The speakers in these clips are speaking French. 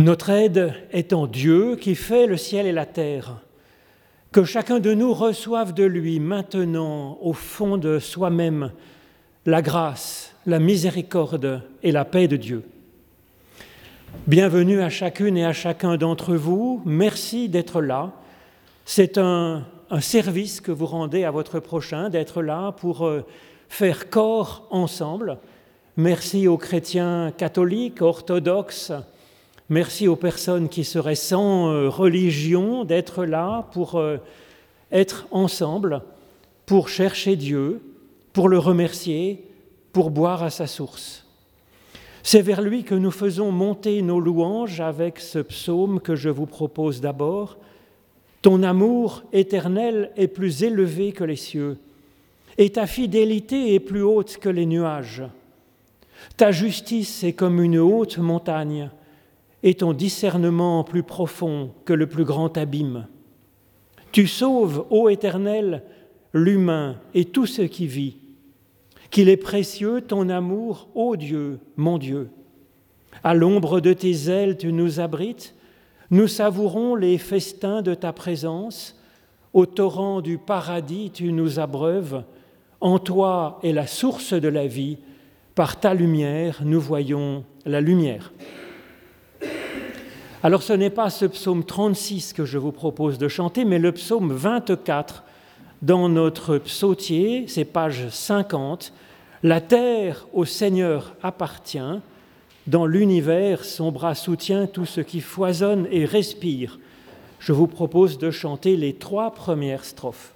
Notre aide est en Dieu qui fait le ciel et la terre. Que chacun de nous reçoive de lui maintenant, au fond de soi-même, la grâce, la miséricorde et la paix de Dieu. Bienvenue à chacune et à chacun d'entre vous. Merci d'être là. C'est un, un, service que vous rendez à votre prochain, d'être là pour euh, faire corps ensemble. Merci aux chrétiens catholiques, orthodoxes, Merci aux personnes qui seraient sans euh, religion d'être là pour euh, être ensemble, pour chercher Dieu, pour le remercier, pour boire à sa source. C'est vers lui que nous faisons monter nos louanges avec ce psaume que je vous propose d'abord. Ton amour éternel est plus élevé que les cieux, et ta fidélité est plus haute que les nuages. Ta justice est comme une haute montagne et ton discernement plus profond que le plus grand abîme. Tu sauves, ô Éternel, l'humain et tout ce qui vit. Qu'il est précieux ton amour, ô Dieu, mon Dieu. À l'ombre de tes ailes tu nous abrites, nous savourons les festins de ta présence, au torrent du paradis tu nous abreuves, en toi est la source de la vie, par ta lumière nous voyons la lumière. Alors ce n'est pas ce psaume 36 que je vous propose de chanter, mais le psaume 24 dans notre psautier, c'est page 50. La terre au Seigneur appartient, dans l'univers son bras soutient tout ce qui foisonne et respire. Je vous propose de chanter les trois premières strophes.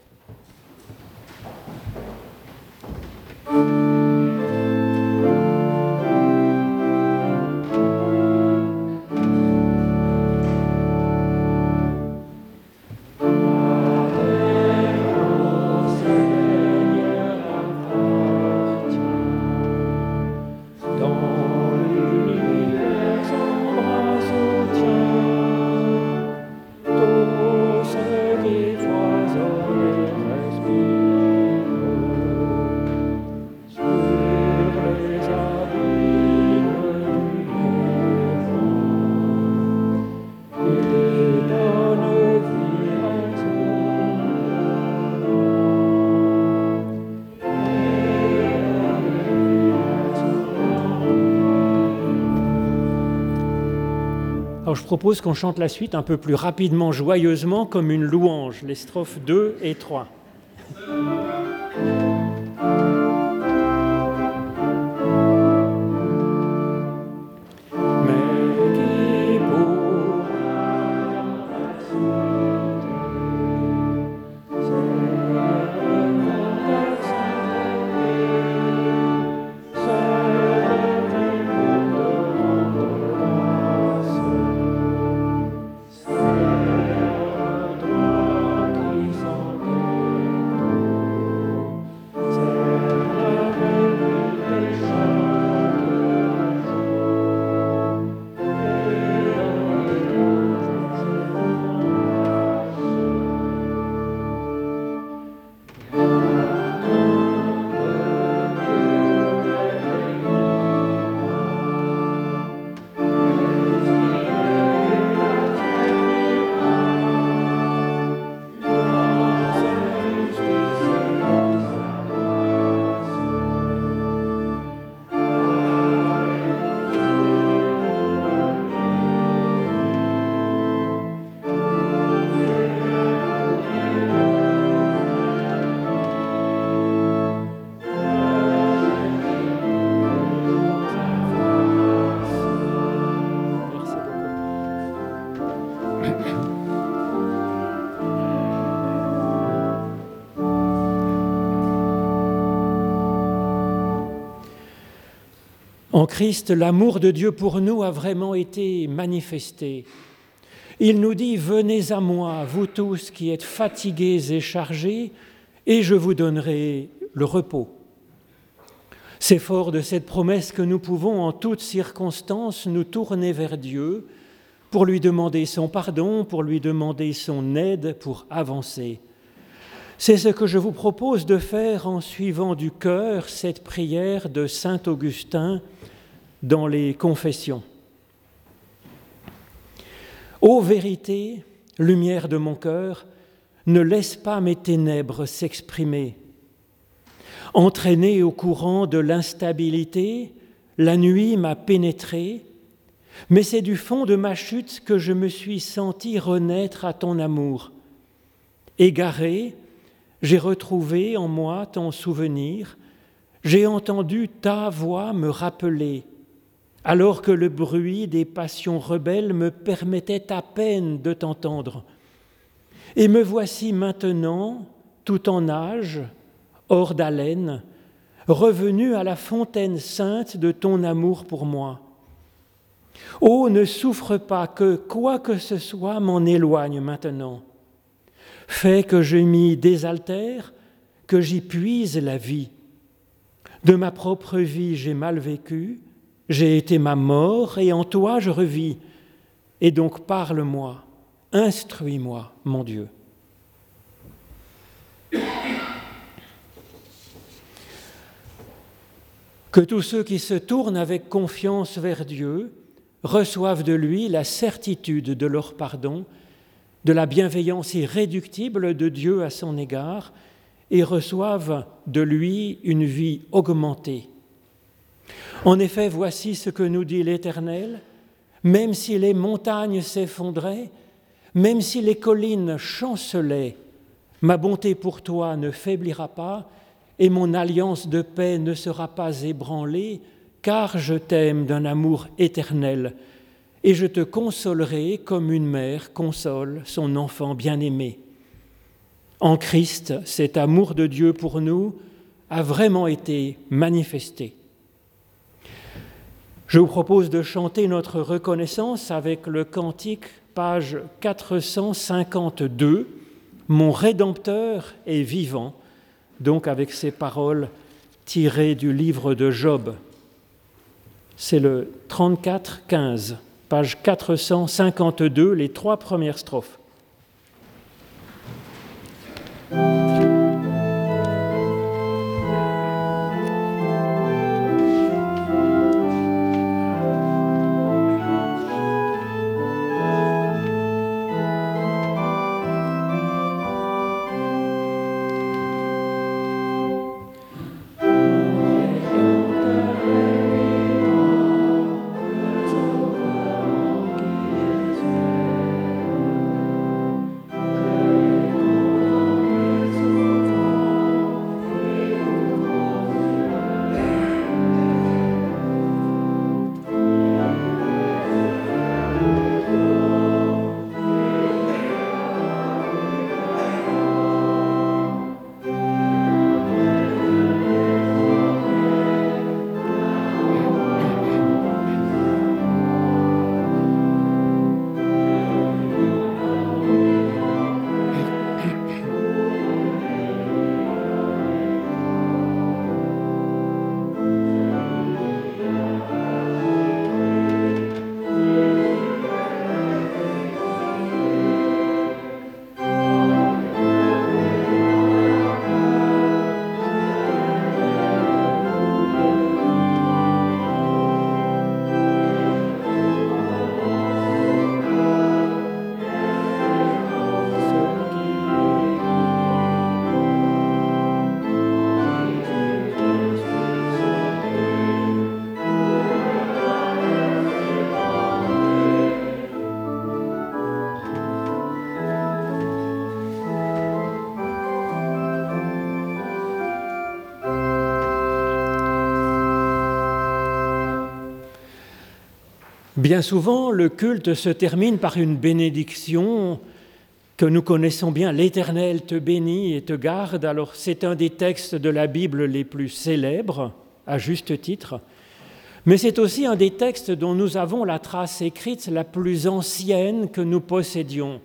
Je propose qu'on chante la suite un peu plus rapidement, joyeusement, comme une louange, les strophes 2 et 3. En Christ, l'amour de Dieu pour nous a vraiment été manifesté. Il nous dit, venez à moi, vous tous qui êtes fatigués et chargés, et je vous donnerai le repos. C'est fort de cette promesse que nous pouvons en toutes circonstances nous tourner vers Dieu pour lui demander son pardon, pour lui demander son aide pour avancer. C'est ce que je vous propose de faire en suivant du cœur cette prière de Saint Augustin dans les confessions. Ô vérité, lumière de mon cœur, ne laisse pas mes ténèbres s'exprimer. Entraîné au courant de l'instabilité, la nuit m'a pénétré, mais c'est du fond de ma chute que je me suis senti renaître à ton amour. Égaré, j'ai retrouvé en moi ton souvenir, j'ai entendu ta voix me rappeler, alors que le bruit des passions rebelles me permettait à peine de t'entendre. Et me voici maintenant, tout en âge, hors d'haleine, revenu à la fontaine sainte de ton amour pour moi. Oh, ne souffre pas que quoi que ce soit m'en éloigne maintenant. Fais que je m'y désaltère, que j'y puise la vie. De ma propre vie j'ai mal vécu, j'ai été ma mort, et en toi je revis. Et donc parle-moi, instruis-moi, mon Dieu. Que tous ceux qui se tournent avec confiance vers Dieu reçoivent de lui la certitude de leur pardon, de la bienveillance irréductible de Dieu à son égard, et reçoivent de lui une vie augmentée. En effet, voici ce que nous dit l'Éternel, même si les montagnes s'effondraient, même si les collines chancelaient, ma bonté pour toi ne faiblira pas, et mon alliance de paix ne sera pas ébranlée, car je t'aime d'un amour éternel, et je te consolerai comme une mère console son enfant bien-aimé. En Christ, cet amour de Dieu pour nous a vraiment été manifesté. Je vous propose de chanter notre reconnaissance avec le cantique, page 452, Mon Rédempteur est vivant donc avec ces paroles tirées du livre de Job. C'est le 34-15, page 452, les trois premières strophes. Bien souvent, le culte se termine par une bénédiction que nous connaissons bien. L'Éternel te bénit et te garde. Alors c'est un des textes de la Bible les plus célèbres, à juste titre. Mais c'est aussi un des textes dont nous avons la trace écrite la plus ancienne que nous possédions.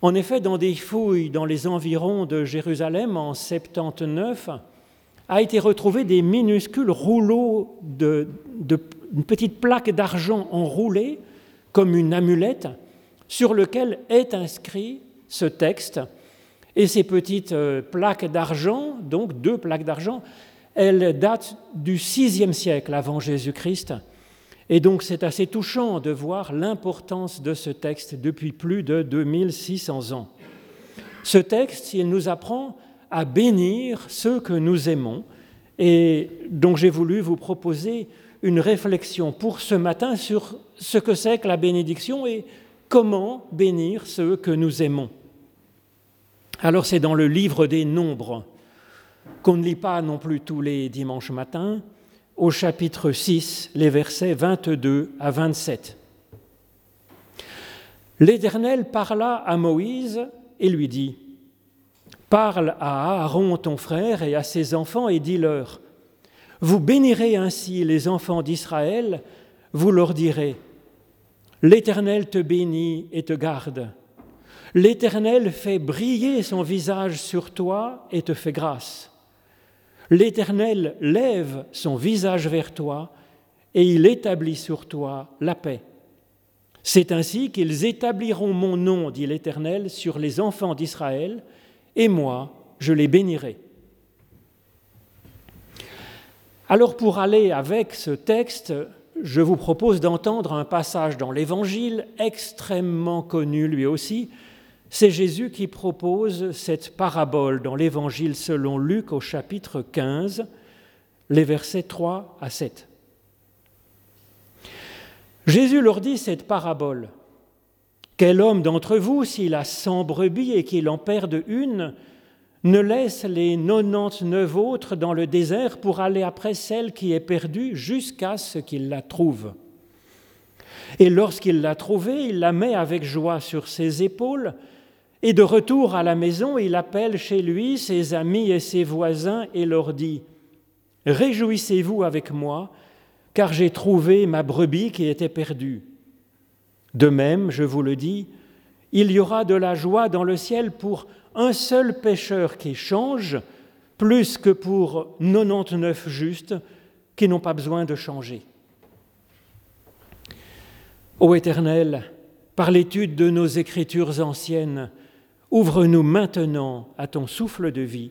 En effet, dans des fouilles dans les environs de Jérusalem en 79, a été retrouvé des minuscules rouleaux de, de une petite plaque d'argent enroulée comme une amulette sur lequel est inscrit ce texte. Et ces petites euh, plaques d'argent, donc deux plaques d'argent, elles datent du VIe siècle avant Jésus-Christ. Et donc c'est assez touchant de voir l'importance de ce texte depuis plus de 2600 ans. Ce texte, il nous apprend à bénir ceux que nous aimons, et donc j'ai voulu vous proposer une réflexion pour ce matin sur ce que c'est que la bénédiction et comment bénir ceux que nous aimons. Alors c'est dans le livre des nombres qu'on ne lit pas non plus tous les dimanches matins, au chapitre 6, les versets 22 à 27. L'Éternel parla à Moïse et lui dit, Parle à Aaron ton frère et à ses enfants et dis-leur, Vous bénirez ainsi les enfants d'Israël, vous leur direz, L'Éternel te bénit et te garde. L'Éternel fait briller son visage sur toi et te fait grâce. L'Éternel lève son visage vers toi et il établit sur toi la paix. C'est ainsi qu'ils établiront mon nom, dit l'Éternel, sur les enfants d'Israël, et moi, je les bénirai. Alors pour aller avec ce texte, je vous propose d'entendre un passage dans l'Évangile extrêmement connu lui aussi. C'est Jésus qui propose cette parabole dans l'Évangile selon Luc au chapitre 15, les versets 3 à 7. Jésus leur dit cette parabole. Quel homme d'entre vous, s'il a cent brebis et qu'il en perde une, ne laisse les 99 autres dans le désert pour aller après celle qui est perdue jusqu'à ce qu'il la trouve. Et lorsqu'il l'a trouvée, il la met avec joie sur ses épaules, et de retour à la maison, il appelle chez lui ses amis et ses voisins et leur dit, Réjouissez-vous avec moi, car j'ai trouvé ma brebis qui était perdue. De même, je vous le dis, il y aura de la joie dans le ciel pour un seul pécheur qui change, plus que pour 99 justes qui n'ont pas besoin de changer. Ô Éternel, par l'étude de nos écritures anciennes, ouvre-nous maintenant à ton souffle de vie,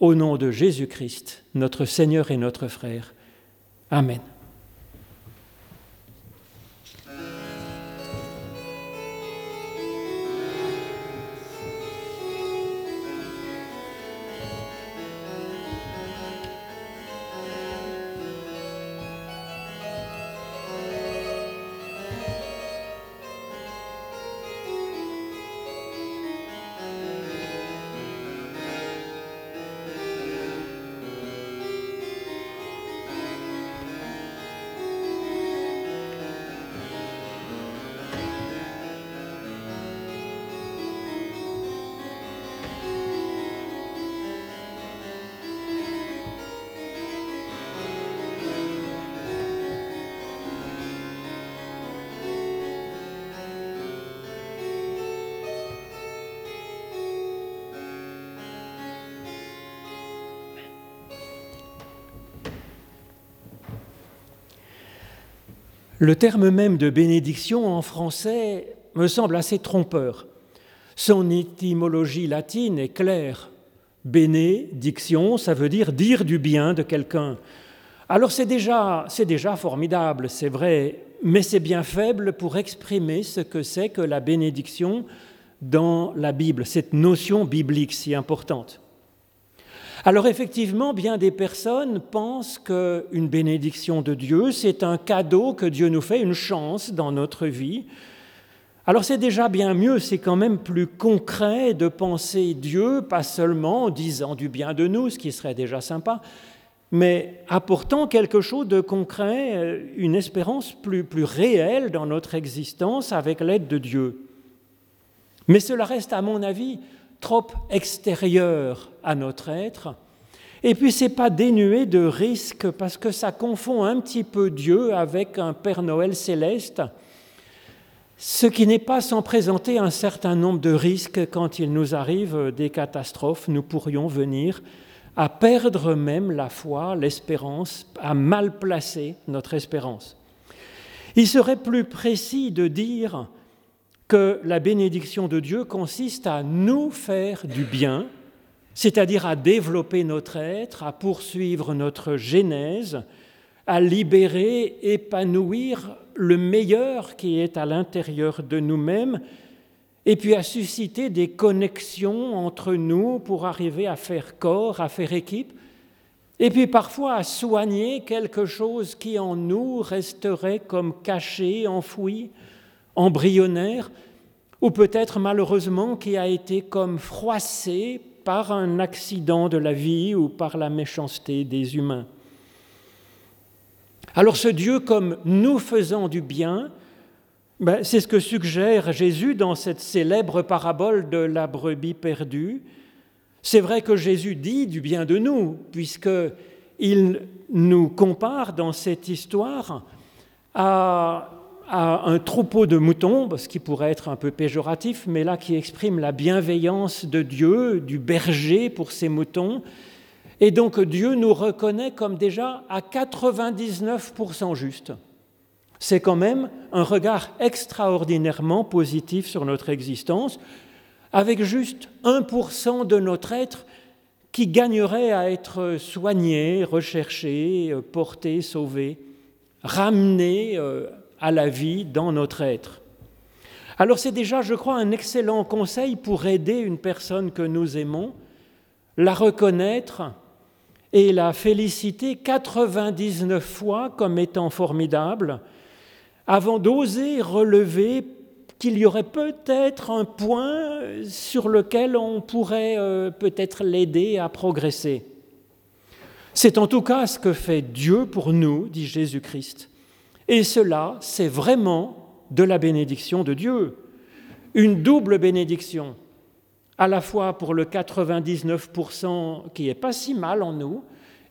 au nom de Jésus-Christ, notre Seigneur et notre frère. Amen. Le terme même de bénédiction en français me semble assez trompeur. Son étymologie latine est claire. Bénédiction, ça veut dire dire du bien de quelqu'un. Alors c'est déjà, c'est déjà formidable, c'est vrai, mais c'est bien faible pour exprimer ce que c'est que la bénédiction dans la Bible, cette notion biblique si importante. Alors effectivement, bien des personnes pensent qu'une bénédiction de Dieu, c'est un cadeau que Dieu nous fait, une chance dans notre vie. Alors c'est déjà bien mieux, c'est quand même plus concret de penser Dieu, pas seulement en disant du bien de nous, ce qui serait déjà sympa, mais apportant quelque chose de concret, euh, une espérance plus, plus réelle dans notre existence avec l'aide de Dieu. Mais cela reste, à mon avis, trop extérieur à notre être. Et puis c'est pas dénué de risques parce que ça confond un petit peu Dieu avec un Père Noël céleste, ce qui n'est pas sans présenter un certain nombre de risques quand il nous arrive des catastrophes. Nous pourrions venir à perdre même la foi, l'espérance, à mal placer notre espérance. Il serait plus précis de dire que la bénédiction de Dieu consiste à nous faire du bien, c'est-à-dire à développer notre être, à poursuivre notre genèse, à libérer, épanouir le meilleur qui est à l'intérieur de nous-mêmes, et puis à susciter des connexions entre nous pour arriver à faire corps, à faire équipe, et puis parfois à soigner quelque chose qui en nous resterait comme caché, enfoui, embryonnaire, ou peut-être malheureusement qui a été comme froissé par un accident de la vie ou par la méchanceté des humains. Alors ce Dieu comme nous faisant du bien, ben, c'est ce que suggère Jésus dans cette célèbre parabole de la brebis perdue. C'est vrai que Jésus dit du bien de nous, puisqu'il nous compare dans cette histoire à, un troupeau de moutons, ce qui pourrait être un peu péjoratif, mais là qui exprime la bienveillance de Dieu, du berger pour ses moutons. Et donc Dieu nous reconnaît comme déjà à 99% juste. C'est quand même un regard extraordinairement positif sur notre existence avec juste 1% de notre être qui gagnerait à être soigné, recherché, porté, sauvé, ramené euh, à la vie dans notre être. Alors c'est déjà, je crois, un excellent conseil pour aider une personne que nous aimons, la reconnaître et la féliciter 99 fois comme étant formidable, avant d'oser relever qu'il y aurait peut-être un point sur lequel on pourrait euh, peut-être l'aider à progresser. C'est en tout cas ce que fait Dieu pour nous, dit Jésus-Christ. Et cela, c'est vraiment de la bénédiction de Dieu. Une double bénédiction, à la fois pour le 99% qui est pas si mal en nous,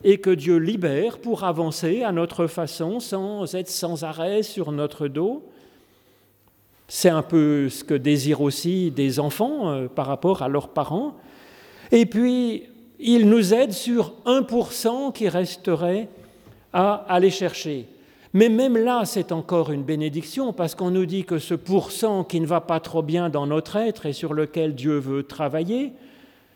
et que Dieu libère pour avancer à notre façon sans être sans arrêt sur notre dos, c'est un peu ce que désirent aussi des enfants euh, par rapport à leurs parents. Et puis, il nous aide sur 1% qui resterait à aller chercher. Mais même là, c'est encore une bénédiction parce qu'on nous dit que ce pourcent qui ne va pas trop bien dans notre être et sur lequel Dieu veut travailler,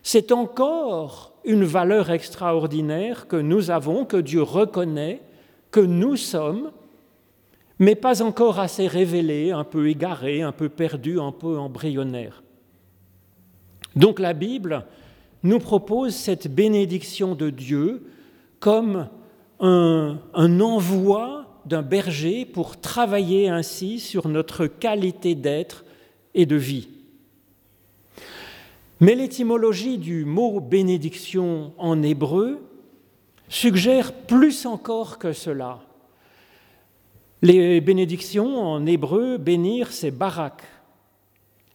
c'est encore une valeur extraordinaire que nous avons, que Dieu reconnaît, que nous sommes mais pas encore assez révélé, un peu égaré, un peu perdu, un peu embryonnaire. Donc la Bible nous propose cette bénédiction de Dieu comme un, un envoi d'un berger pour travailler ainsi sur notre qualité d'être et de vie. Mais l'étymologie du mot bénédiction en hébreu suggère plus encore que cela. Les bénédictions en hébreu, bénir, c'est barak.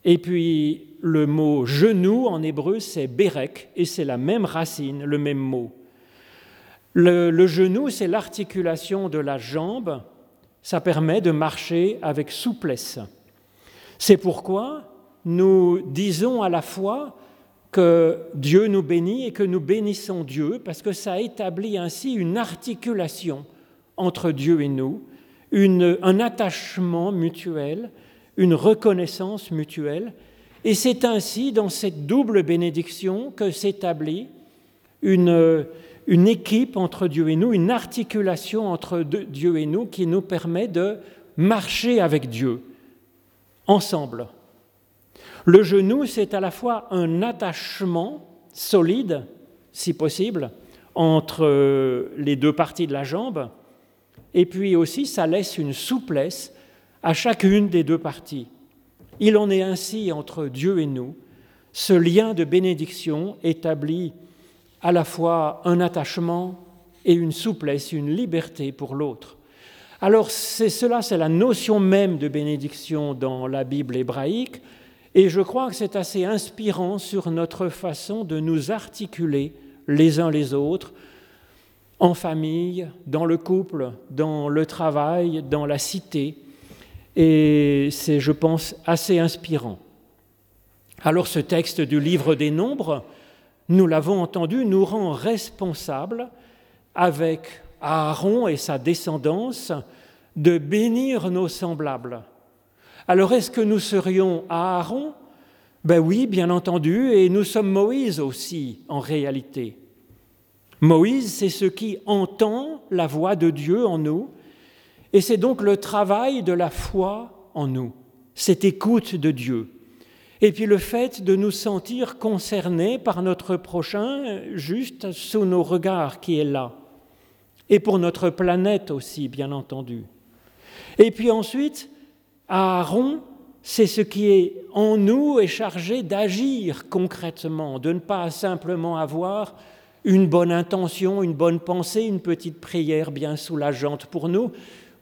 Et puis le mot genou en hébreu, c'est berek, et c'est la même racine, le même mot. Le, genou, c'est l'articulation de la jambe, ça permet de marcher avec souplesse. C'est pourquoi nous disons à la fois que Dieu nous bénit et que nous bénissons Dieu, parce que ça établit ainsi une articulation entre Dieu et nous, un attachement mutuel, une reconnaissance mutuelle. Et c'est ainsi, dans cette double bénédiction, que s'établit une, une équipe entre Dieu et nous, une articulation entre Dieu et nous qui nous permet de marcher avec Dieu, ensemble. Le genou, c'est à la fois un attachement solide, si possible, entre les deux parties de la jambe, et puis aussi ça laisse une souplesse à chacune des deux parties. Il en est ainsi entre Dieu et nous, ce lien de bénédiction établit à la fois un attachement et une souplesse, une liberté pour l'autre. Alors c'est cela, c'est la notion même de bénédiction dans la Bible hébraïque, et je crois que c'est assez inspirant sur notre façon de nous articuler les uns les autres en famille, dans le couple, dans le travail, dans la cité. Et c'est, je pense, assez inspirant. Alors ce texte du livre des nombres, nous l'avons entendu, nous rend responsables avec Aaron et sa descendance de bénir nos semblables. Alors est-ce que nous serions Aaron? Ben oui, bien entendu, et nous sommes Moïse aussi en réalité. Moïse, c'est ce qui entend la voix de Dieu en nous, et c'est donc le travail de la foi en nous, cette écoute de Dieu. Et puis le fait de nous sentir concernés par notre prochain juste sous nos regards qui est là. Et pour notre planète aussi, bien entendu. Et puis ensuite, Aaron, c'est ce qui est en nous est chargé d'agir concrètement, de ne pas simplement avoir une bonne intention, une bonne pensée, une petite prière bien soulageante pour nous,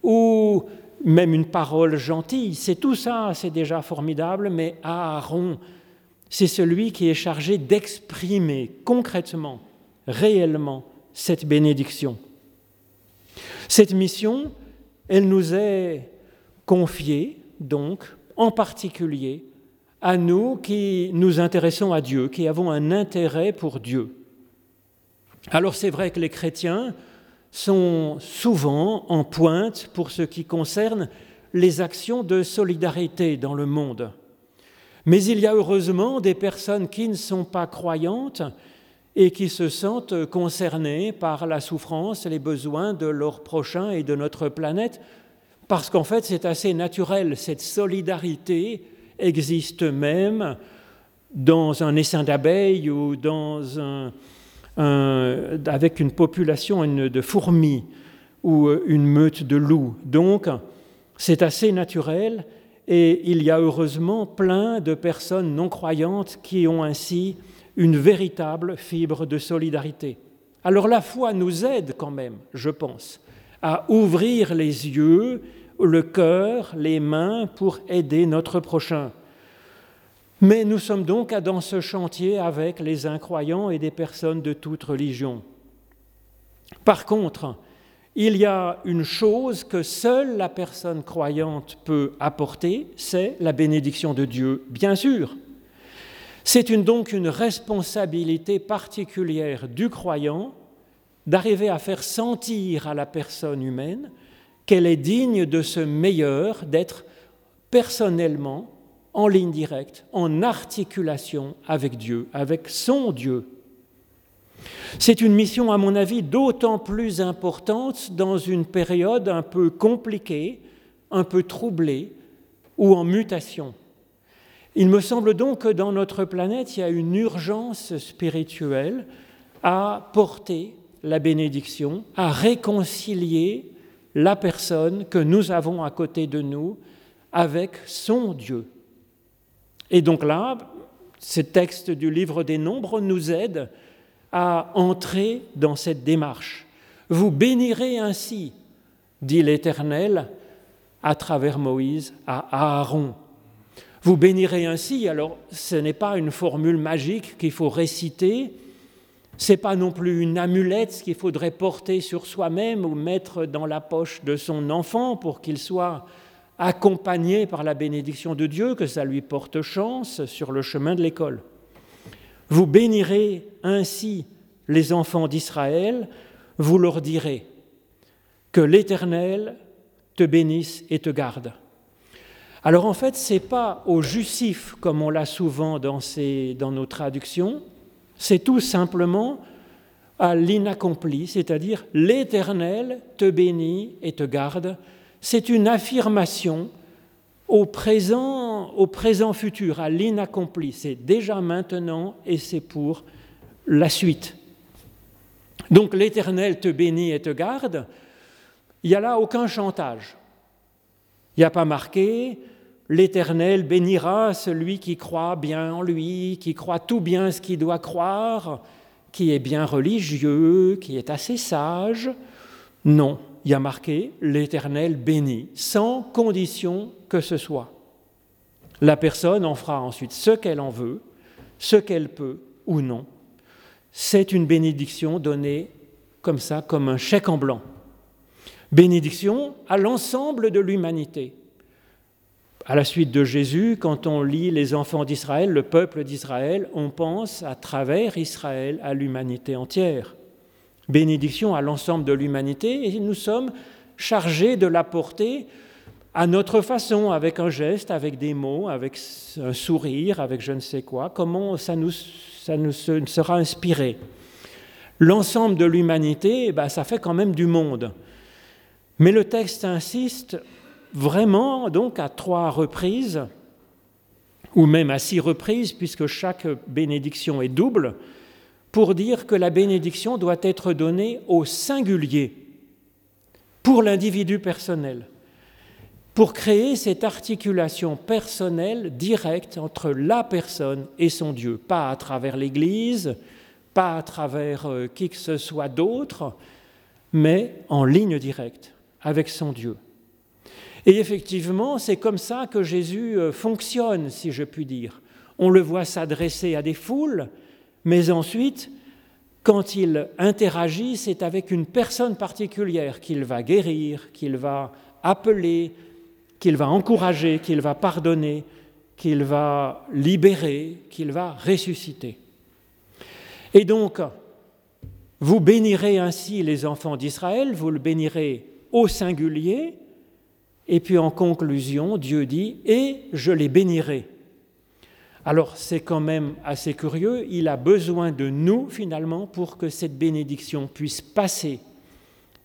ou même une parole gentille. C'est tout ça, c'est déjà formidable, mais Aaron, c'est celui qui est chargé d'exprimer concrètement, réellement, cette bénédiction. Cette mission, elle nous est confiée, donc, en particulier, à nous qui nous intéressons à Dieu, qui avons un intérêt pour Dieu. Alors c'est vrai que les chrétiens sont souvent en pointe pour ce qui concerne les actions de solidarité dans le monde. Mais il y a heureusement des personnes qui ne sont pas croyantes et qui se sentent concernées par la souffrance les besoins de leurs prochains et de notre planète, parce qu'en fait c'est assez naturel, cette solidarité existe même dans un essaim d'abeilles ou dans un, avec une population de fourmis ou euh, une meute de loups. Donc, c'est assez naturel et il y a heureusement plein de personnes non croyantes qui ont ainsi une véritable fibre de solidarité. Alors la foi nous aide quand même, je pense, à ouvrir les yeux, le cœur, les mains pour aider notre prochain. Mais nous sommes donc dans ce chantier avec les incroyants et des personnes de toute religion. Par contre, il y a une chose que seule la personne croyante peut apporter, c'est la bénédiction de Dieu, bien sûr. C'est donc une responsabilité particulière du croyant d'arriver à faire sentir à la personne humaine qu'elle est digne de ce meilleur, d'être personnellement en ligne directe, en articulation avec Dieu, avec son Dieu. C'est une mission, à mon avis, d'autant plus importante dans une période un peu compliquée, un peu troublée ou en mutation. Il me semble donc que dans notre planète, il y a une urgence spirituelle à porter la bénédiction, à réconcilier la personne que nous avons à côté de nous avec son Dieu. Et donc là, ce texte du livre des Nombres nous aide à entrer dans cette démarche. Vous bénirez ainsi, dit l'Éternel à travers Moïse à Aaron. Vous bénirez ainsi, alors ce n'est pas une formule magique qu'il faut réciter, ce n'est pas non plus une amulette qu'il faudrait porter sur soi-même ou mettre dans la poche de son enfant pour qu'il soit accompagné par la bénédiction de Dieu, que ça lui porte chance sur le chemin de l'école. Vous bénirez ainsi les enfants d'Israël, vous leur direz que l'Éternel te bénisse et te garde. Alors en fait, ce n'est pas au justif comme on l'a souvent dans, dans nos traductions, c'est tout simplement à l'inaccompli, c'est-à-dire l'Éternel te bénit et te garde, c'est une affirmation au présent, au présent futur, à l'inaccompli. C'est déjà maintenant et c'est pour la suite. Donc l'Éternel te bénit et te garde. Il n'y a là aucun chantage. Il n'y a pas marqué L'Éternel bénira celui qui croit bien en lui, qui croit tout bien ce qu'il doit croire, qui est bien religieux, qui est assez sage. Non, il y a marqué l'Éternel bénit, sans condition que ce soit. La personne en fera ensuite ce qu'elle en veut, ce qu'elle peut ou non. C'est une bénédiction donnée comme ça, comme un chèque en blanc. Bénédiction à l'ensemble de l'humanité. À la suite de Jésus, quand on lit les enfants d'Israël, le peuple d'Israël, on pense à travers Israël à l'humanité entière bénédiction à l'ensemble de l'humanité et nous sommes chargés de l'apporter à notre façon, avec un geste, avec des mots, avec un sourire, avec je ne sais quoi, comment ça nous, sera inspiré. L'ensemble de l'humanité, bah, ça fait quand même du monde. Mais le texte insiste vraiment, donc à trois reprises, ou même à six reprises, puisque chaque bénédiction est double, pour dire que la bénédiction doit être donnée au singulier, pour l'individu personnel, pour créer cette articulation personnelle directe entre la personne et son Dieu, pas à travers l'Église, pas à travers euh, qui que ce soit d'autre, mais en ligne directe avec son Dieu. Et effectivement, c'est comme ça que Jésus euh, fonctionne, si je puis dire. On le voit s'adresser à des foules, mais ensuite, quand il interagit, c'est avec une personne particulière qu'il va guérir, qu'il va appeler, qu'il va encourager, qu'il va pardonner, qu'il va libérer, qu'il va ressusciter. Et donc, vous bénirez ainsi les enfants d'Israël, vous le bénirez au singulier, et puis en conclusion, Dieu dit, et je les bénirai. Alors c'est quand même assez curieux, il a besoin de nous finalement pour que cette bénédiction puisse passer.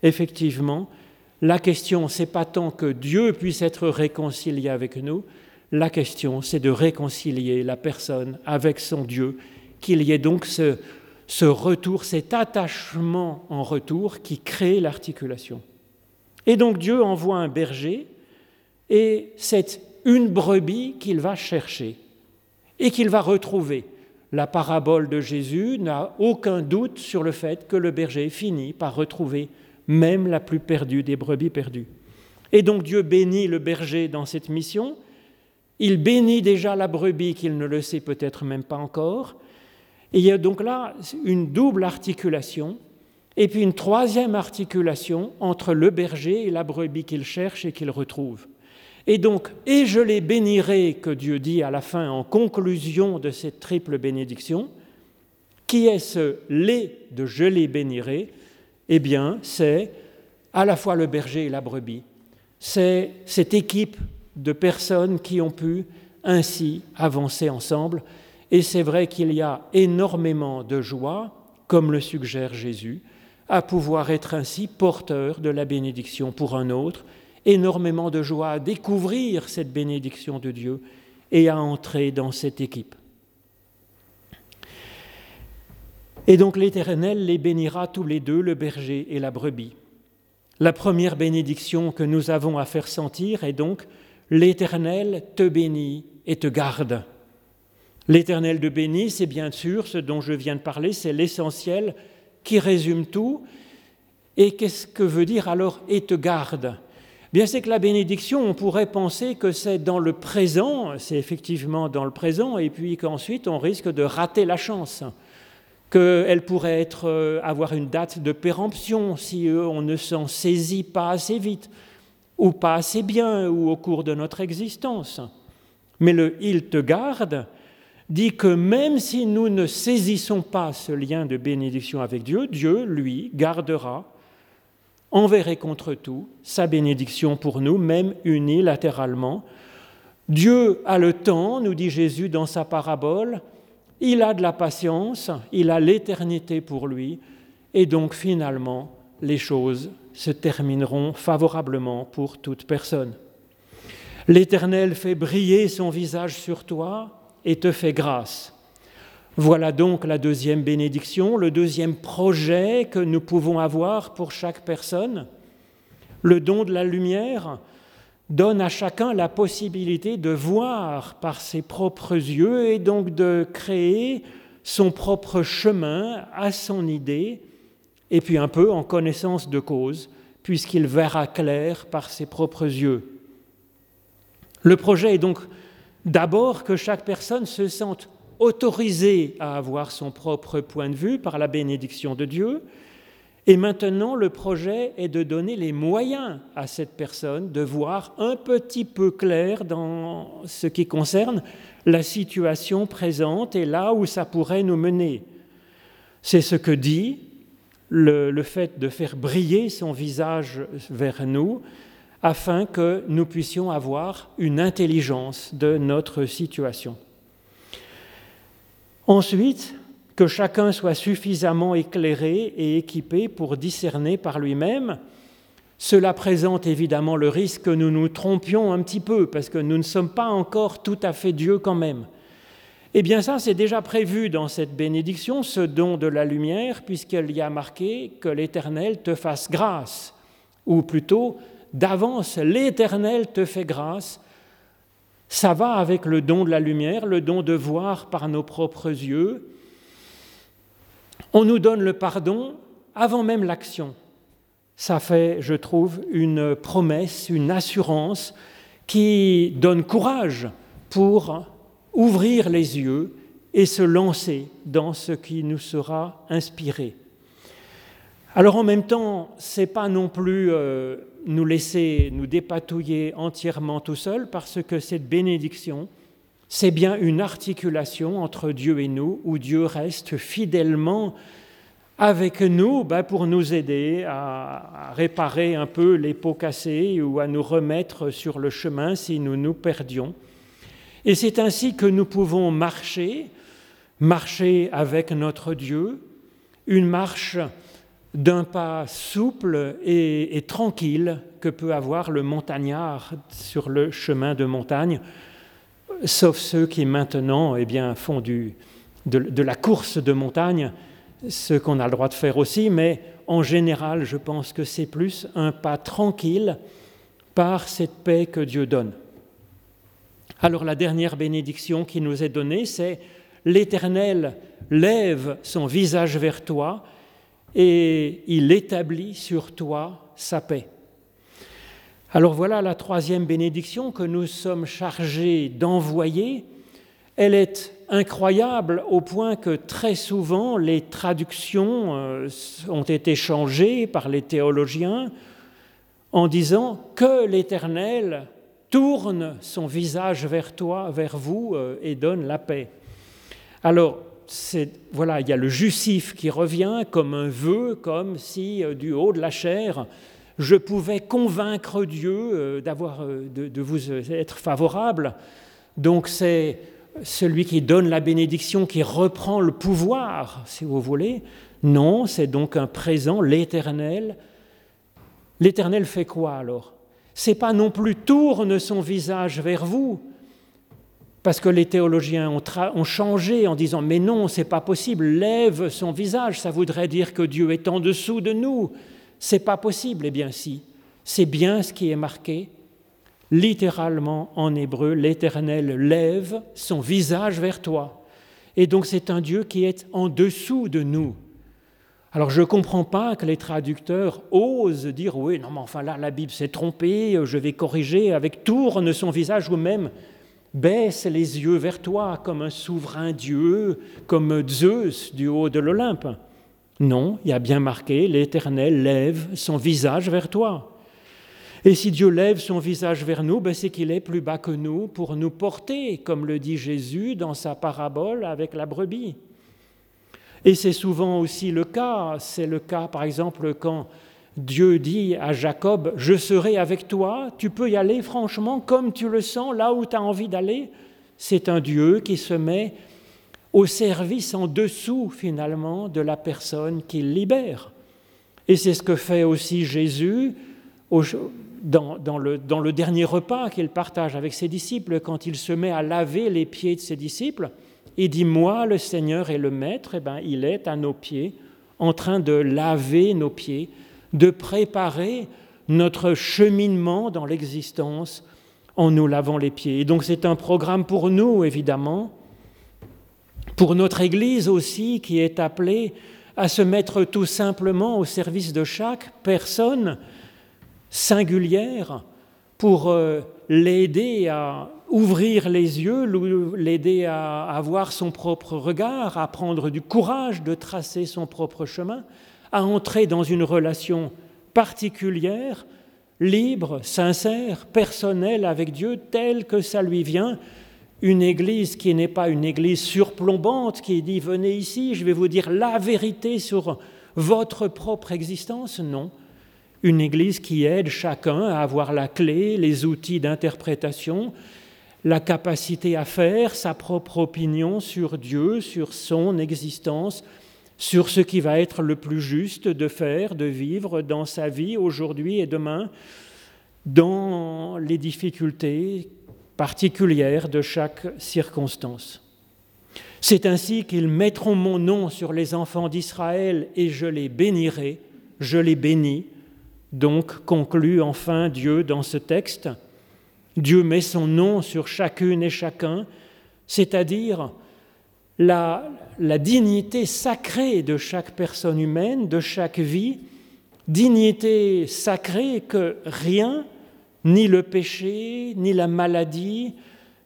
Effectivement, la question, c'est pas tant que Dieu puisse être réconcilié avec nous, la question, c'est de réconcilier la personne avec son Dieu, qu'il y ait donc ce, ce retour, cet attachement en retour qui crée l'articulation. Et donc Dieu envoie un berger et c'est une brebis qu'il va chercher et qu'il va retrouver. La parabole de Jésus n'a aucun doute sur le fait que le berger finit par retrouver même la plus perdue des brebis perdues. Et donc Dieu bénit le berger dans cette mission. Il bénit déjà la brebis qu'il ne le sait peut-être même pas encore. Et il y a donc là une double articulation et puis une troisième articulation entre le berger et la brebis qu'il cherche et qu'il retrouve. Et donc, et je les bénirai, que Dieu dit à la fin en conclusion de cette triple bénédiction, qui est ce les de je les bénirai Eh bien, c'est à la fois le berger et la brebis. C'est cette équipe de personnes qui ont pu ainsi avancer ensemble. Et c'est vrai qu'il y a énormément de joie, comme le suggère Jésus, à pouvoir être ainsi porteur de la bénédiction pour un autre, énormément de joie à découvrir cette bénédiction de Dieu et à entrer dans cette équipe. Et donc l'Éternel les bénira tous les deux, le berger et la brebis. La première bénédiction que nous avons à faire sentir est donc L'Éternel te bénit et te garde. L'Éternel te bénit, c'est bien sûr ce dont je viens de parler, c'est l'essentiel qui résume tout. Et qu'est-ce que veut dire alors et te garde? Bien, c'est que la bénédiction, on pourrait penser que c'est dans le présent, c'est effectivement dans le présent, et puis qu'ensuite on risque de rater la chance, qu'elle pourrait euh, avoir une date de péremption si euh, on ne s'en saisit pas assez vite, ou pas assez bien, ou au cours de notre existence. Mais le il te garde, dit que même si nous ne saisissons pas ce lien de bénédiction avec Dieu, Dieu, lui, gardera envers contre tout sa bénédiction pour nous, même unilatéralement. Dieu a le temps, nous dit Jésus dans sa parabole, il a de la patience, il a l'éternité pour lui, et donc finalement, les choses se termineront favorablement pour toute personne. L'Éternel fait briller son visage sur toi, et te fait grâce. Voilà donc la deuxième bénédiction, le deuxième projet que nous pouvons avoir pour chaque personne. Le don de la lumière donne à chacun la possibilité de voir par ses propres yeux et donc de créer son propre chemin à son idée, et puis un peu en connaissance de cause, puisqu'il verra clair par ses propres yeux. Le projet est donc D'abord que chaque personne se sente autorisée à avoir son propre point de vue par la bénédiction de Dieu. Et maintenant, le projet est de donner les moyens à cette personne de voir un petit peu clair dans ce qui concerne la situation présente et là où ça pourrait nous mener. C'est ce que dit le, fait de faire briller son visage vers nous, afin que nous puissions avoir une intelligence de notre situation. Ensuite, que chacun soit suffisamment éclairé et équipé pour discerner par lui-même. Cela présente évidemment le risque que nous nous trompions un petit peu, parce que nous ne sommes pas encore tout à fait Dieu quand même. Eh bien ça, c'est déjà prévu dans cette bénédiction, ce don de la lumière, puisqu'il y a marqué que l'Éternel te fasse grâce, ou plutôt, d'avance, l'Éternel te fait grâce. Ça va avec le don de la lumière, le don de voir par nos propres yeux. On nous donne le pardon avant même l'action. Ça fait, je trouve, une promesse, une assurance qui donne courage pour ouvrir les yeux et se lancer dans ce qui nous sera inspiré. Alors en même temps, c'est pas non plus euh, nous laisser nous dépatouiller entièrement tout seul, parce que cette bénédiction, c'est bien une articulation entre Dieu et nous, où Dieu reste fidèlement avec nous ben, pour nous aider à, à, réparer un peu les pots cassés ou à nous remettre sur le chemin si nous nous perdions. Et c'est ainsi que nous pouvons marcher, marcher avec notre Dieu, une marche d'un pas souple et, tranquille que peut avoir le montagnard sur le chemin de montagne, sauf ceux qui maintenant eh bien, font du, de, la course de montagne, ce qu'on a le droit de faire aussi, mais en général, je pense que c'est plus un pas tranquille par cette paix que Dieu donne. Alors la dernière bénédiction qui nous est donnée, c'est l'Éternel lève son visage vers toi et il établit sur toi sa paix. Alors voilà la troisième bénédiction que nous sommes chargés d'envoyer. Elle est incroyable au point que très souvent les traductions euh, ont été changées par les théologiens en disant que l'Éternel tourne son visage vers toi, vers vous, euh, et donne la paix. Alors, voilà, il y a le justif qui revient comme un vœu, comme si euh, du haut de la chair, je pouvais convaincre Dieu euh, d'avoir, de, de, vous être favorable. Donc c'est celui qui donne la bénédiction qui reprend le pouvoir, si vous voulez. Non, c'est donc un présent, l'Éternel. L'Éternel fait quoi alors? C'est pas non plus tourne son visage vers vous, parce que les théologiens ont, changé en disant mais non, c'est pas possible, lève son visage, ça voudrait dire que Dieu est en dessous de nous. C'est pas possible. Eh bien si, c'est bien ce qui est marqué. Littéralement en hébreu, l'Éternel lève son visage vers toi. Et donc c'est un Dieu qui est en dessous de nous. Alors je ne comprends pas que les traducteurs osent dire oui, non mais enfin là la Bible s'est trompée, je vais corriger avec tourne son visage ou même baisse les yeux vers toi comme un souverain Dieu, comme Zeus du haut de l'Olympe. Non, il y a bien marqué l'Éternel lève son visage vers toi. Et si Dieu lève son visage vers nous, ben c'est qu'il est plus bas que nous pour nous porter, comme le dit Jésus dans sa parabole avec la brebis. Et c'est souvent aussi le cas. C'est le cas, par exemple, quand Dieu dit à Jacob, je serai avec toi, tu peux y aller franchement comme tu le sens, là où tu as envie d'aller. C'est un Dieu qui se met au service en dessous finalement de la personne qu'il libère. Et c'est ce que fait aussi Jésus dans, le dernier repas qu'il partage avec ses disciples, quand il se met à laver les pieds de ses disciples. Il dit, moi, le Seigneur et le Maître, eh ben, il est à nos pieds, en train de laver nos pieds, de préparer notre cheminement dans l'existence en nous lavant les pieds. Et donc c'est un programme pour nous, évidemment, pour notre Église aussi, qui est appelée à se mettre tout simplement au service de chaque personne singulière pour euh, l'aider à ouvrir les yeux, l'aider à avoir son propre regard, à prendre du courage de tracer son propre chemin, à entrer dans une relation particulière, libre, sincère, personnelle avec Dieu, telle que ça lui vient. Une église qui n'est pas une église surplombante, qui dit venez ici, je vais vous dire la vérité sur votre propre existence, non. Une église qui aide chacun à avoir la clé, les outils d'interprétation, la capacité à faire sa propre opinion sur Dieu, sur son existence, sur ce qui va être le plus juste de faire, de vivre dans sa vie aujourd'hui et demain, dans les difficultés particulières de chaque circonstance. C'est ainsi qu'ils mettront mon nom sur les enfants d'Israël et je les bénirai, je les bénis. Donc conclut enfin Dieu dans ce texte. Dieu met son nom sur chacune et chacun, c'est-à-dire la, dignité sacrée de chaque personne humaine, de chaque vie, dignité sacrée que rien, ni le péché, ni la maladie,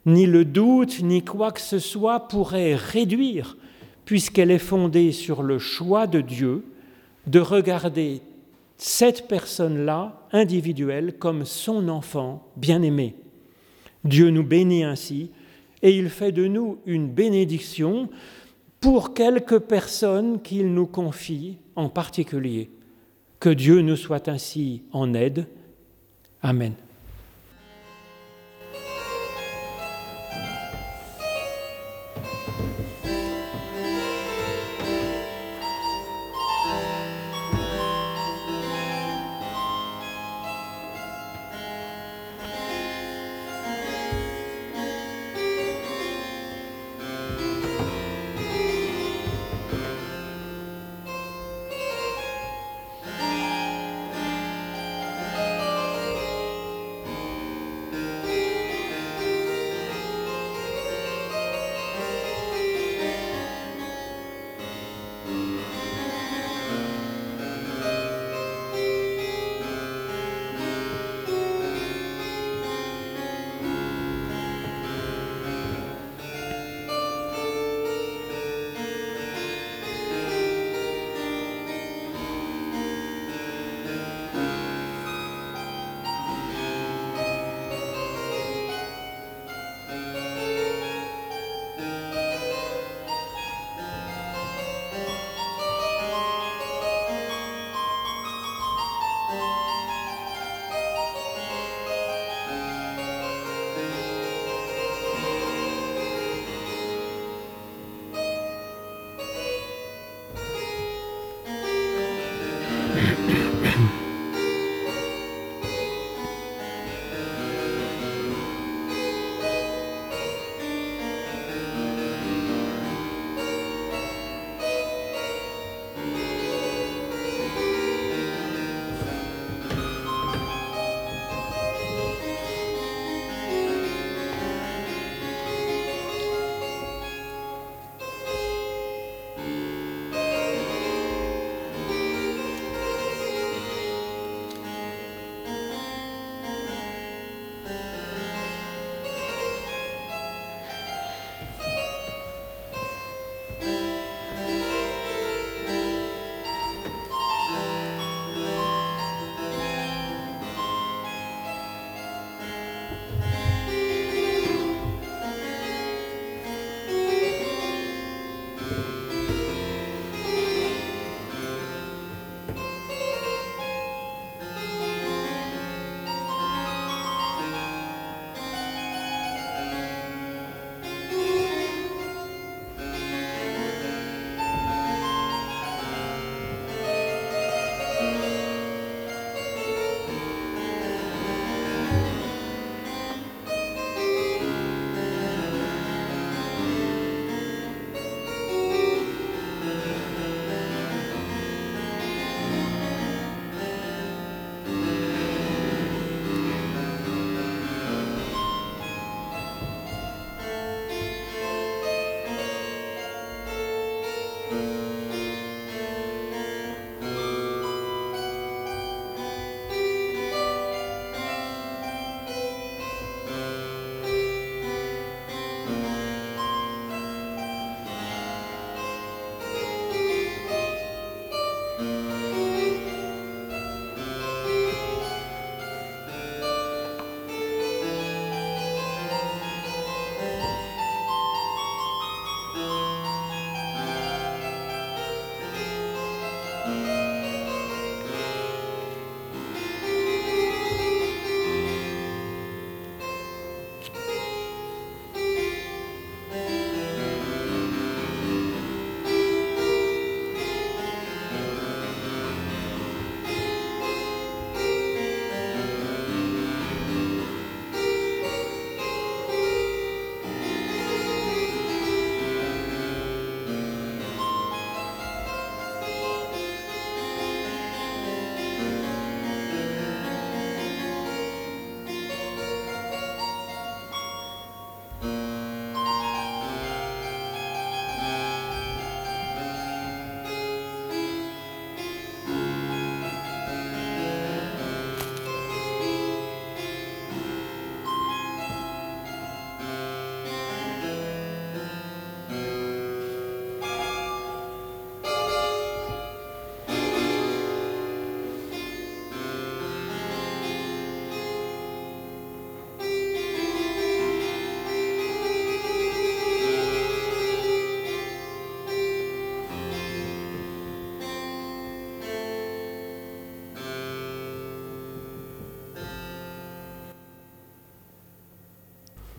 ni le doute, ni quoi que ce soit pourrait réduire, puisqu'elle est fondée sur le choix de Dieu de regarder cette personne-là, individuelle, comme son enfant bien-aimé. Dieu nous bénit ainsi et il fait de nous une bénédiction pour quelques personnes qu'il nous confie en particulier. Que Dieu nous soit ainsi en aide. Amen.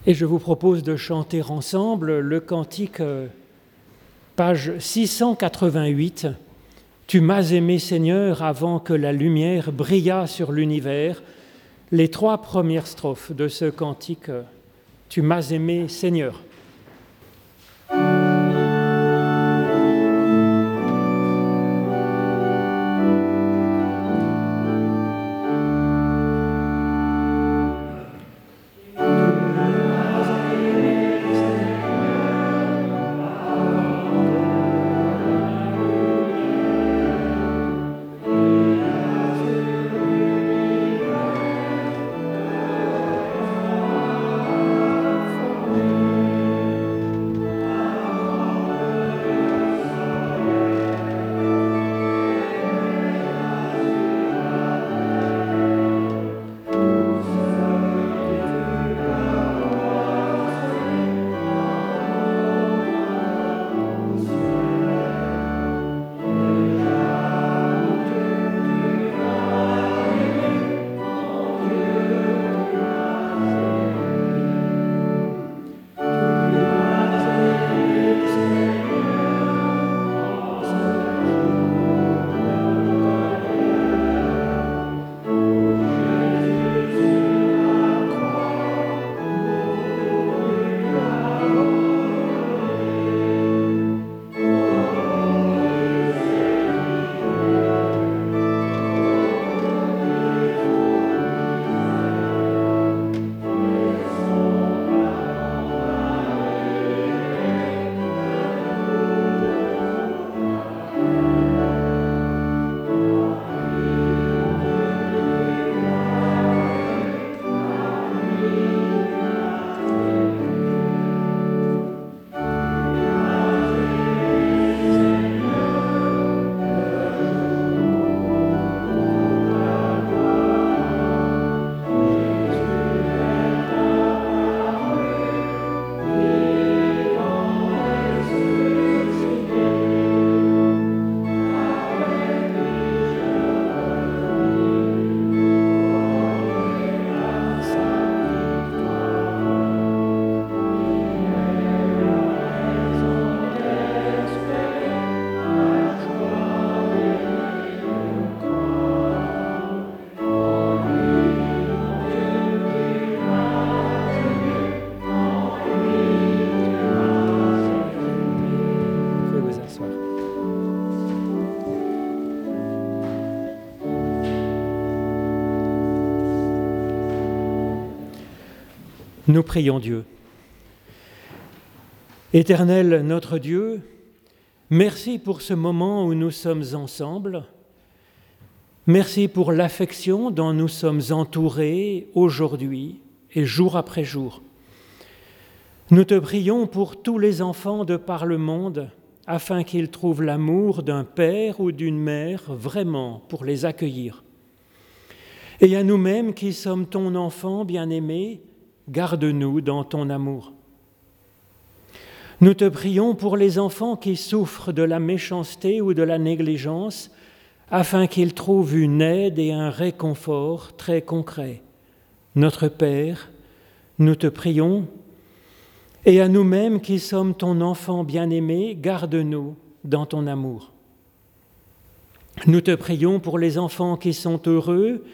Et je vous propose de chanter ensemble le cantique, euh, page 688. Tu m'as aimé Seigneur avant que la lumière brillât sur l'univers. Les trois premières strophes de ce cantique, euh, Tu m'as aimé Seigneur. Nous prions Dieu. Éternel notre Dieu, merci pour ce moment où nous sommes ensemble. Merci pour l'affection dont nous sommes entourés aujourd'hui et jour après jour. Nous te prions pour tous les enfants de par le monde, afin qu'ils trouvent l'amour d'un père ou d'une mère vraiment pour les accueillir. Et à nous-mêmes qui sommes ton enfant bien-aimé, garde-nous dans ton amour. Nous te prions pour les enfants qui souffrent de la méchanceté ou de la négligence, afin qu'ils trouvent une aide et un réconfort très concret. Notre Père, nous te prions, et à nous-mêmes qui sommes ton enfant bien-aimé, garde-nous dans ton amour. Nous te prions pour les enfants qui sont heureux,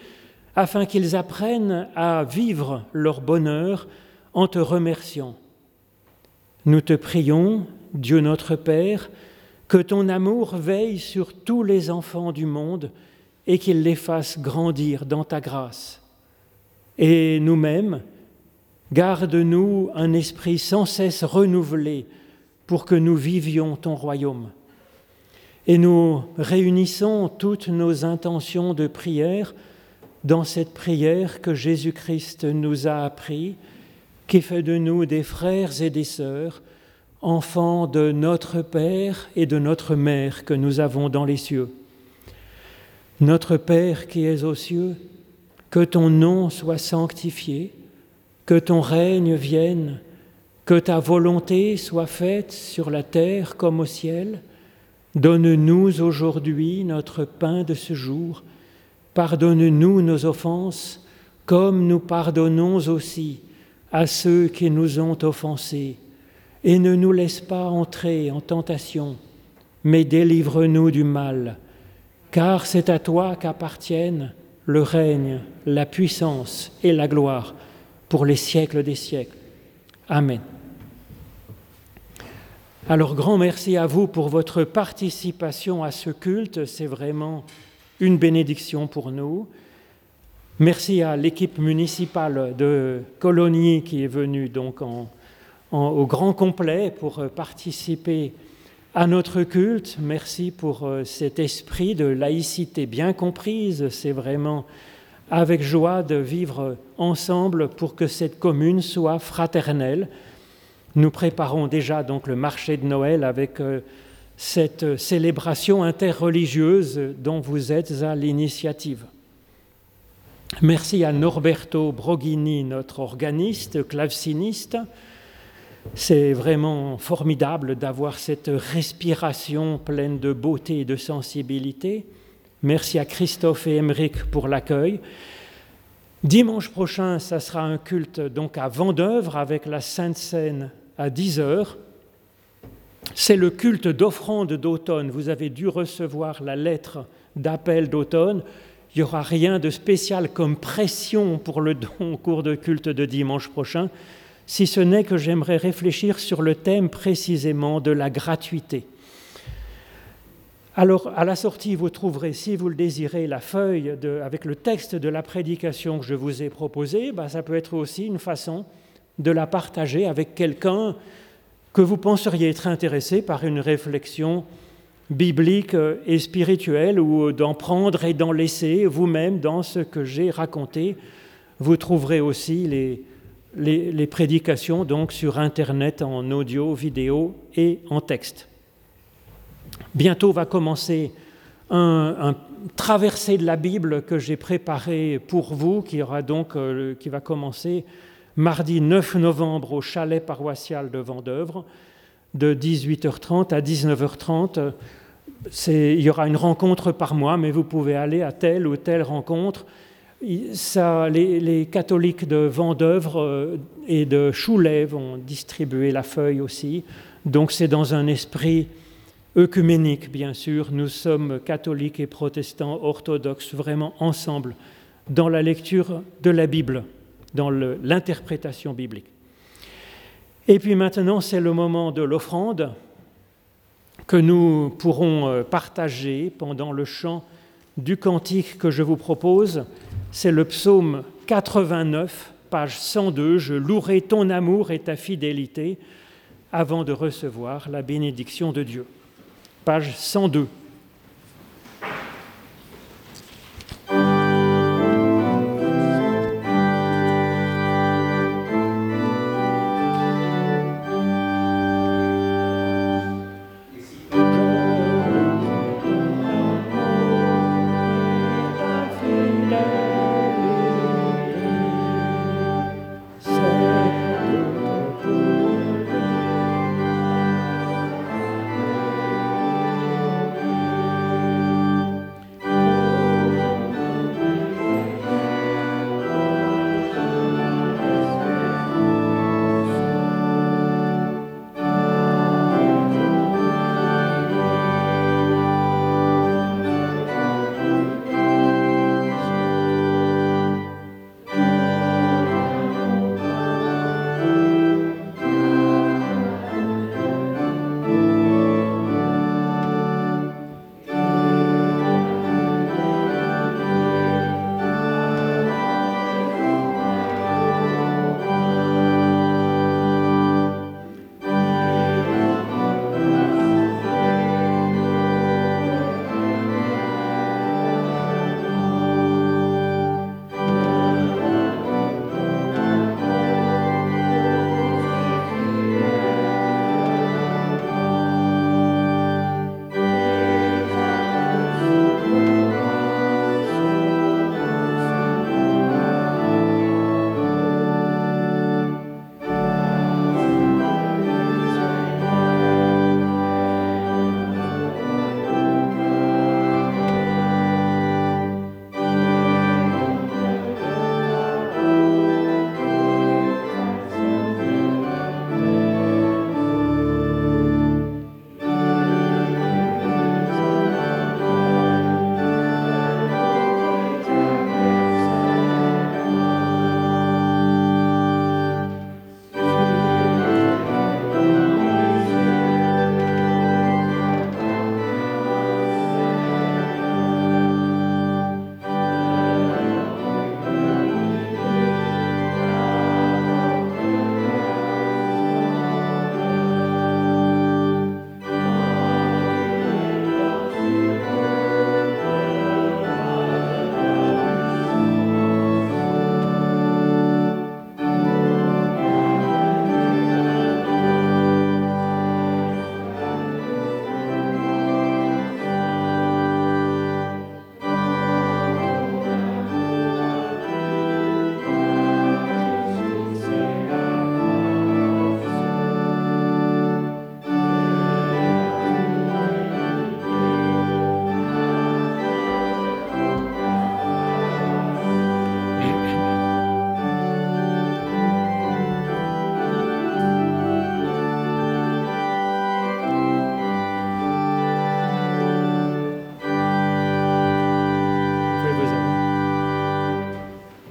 afin qu'ils apprennent à vivre leur bonheur en te remerciant. Nous te prions, Dieu notre Père, que ton amour veille sur tous les enfants du monde et qu'il les fasse grandir dans ta grâce. Et nous-mêmes, garde-nous un esprit sans cesse renouvelé pour que nous vivions ton royaume. Et nous réunissons toutes nos intentions de prière dans cette prière que Jésus-Christ nous a appris, qui fait de nous des frères et des sœurs, enfants de notre Père et de notre Mère que nous avons dans les cieux. Notre Père qui es aux cieux, que ton nom soit sanctifié, que ton règne vienne, que ta volonté soit faite sur la terre comme au ciel. Donne-nous aujourd'hui notre pain de ce jour Pardonne-nous nos offenses, comme nous pardonnons aussi à ceux qui nous ont offensés, et ne nous laisse pas entrer en tentation, mais délivre-nous du mal, car c'est à toi qu'appartiennent le règne, la puissance et la gloire pour les siècles des siècles. Amen. Alors grand merci à vous pour votre participation à ce culte, c'est vraiment une bénédiction pour nous. Merci à l'équipe municipale de Colonie qui est venue donc au grand complet pour participer à notre culte. Merci pour euh, cet esprit de laïcité bien comprise. C'est vraiment avec joie de vivre ensemble pour que cette commune soit fraternelle. Nous préparons déjà donc le marché de Noël avec euh, cette célébration interreligieuse dont vous êtes à l'initiative. Merci à Norberto Broghini, notre organiste, claveciniste, c'est vraiment formidable d'avoir cette respiration pleine de beauté et de sensibilité. Merci à Christophe et Émeric pour l'accueil. Dimanche prochain, ça sera un culte donc à Vendœuvre avec la Sainte Seine à 10 heures. C'est le culte d'offrande d'automne. Vous avez dû recevoir la lettre d'appel d'automne. Il n'y aura rien de spécial comme pression pour le don au cours de culte de dimanche prochain si ce n'est que j'aimerais réfléchir sur le thème précisément de la gratuité. Alors, à la sortie, vous trouverez, si vous le désirez, la feuille avec le texte de la prédication que je vous ai proposée. Bah, ça peut être aussi une façon de la partager avec quelqu'un que vous penseriez être intéressé par une réflexion biblique et spirituelle, ou d'en prendre et d'en laisser vous-même dans ce que j'ai raconté. Vous trouverez aussi les, prédications donc sur Internet en audio, vidéo et en texte. Bientôt va commencer un, un traversée de la Bible que j'ai préparé pour vous, qui, aura donc, euh, qui va commencer mardi 9 novembre au chalet paroissial de Vendœuvre, de 18h30 à 19h30. Il y aura une rencontre par mois, mais vous pouvez aller à telle ou telle rencontre les, catholiques de Vendœuvre euh, et de Choulet vont distribuer la feuille aussi. Donc c'est dans un esprit œcuménique, bien sûr. Nous sommes catholiques et protestants orthodoxes vraiment ensemble dans la lecture de la Bible, dans l'interprétation biblique. Et puis maintenant, c'est le moment de l'offrande que nous pourrons euh, partager pendant le chant du cantique que je vous propose c'est le psaume 89, page 102, Je louerai ton amour et ta fidélité avant de recevoir la bénédiction de Dieu. Page 102.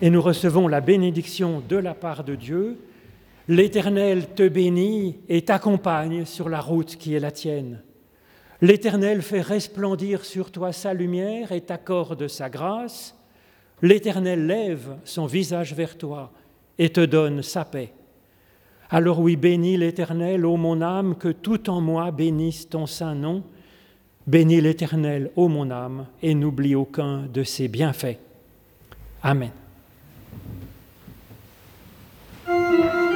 Et nous recevons la bénédiction de la part de Dieu. L'Éternel te bénit et t'accompagne sur la route qui est la tienne. L'Éternel fait resplendir sur toi sa lumière et t'accorde sa grâce. L'Éternel lève son visage vers toi et te donne sa paix. Alors oui, bénis l'Éternel, ô mon âme, que tout en moi bénisse ton saint nom. Bénis l'Éternel, ô mon âme, et n'oublie aucun de ses bienfaits. Amen. Música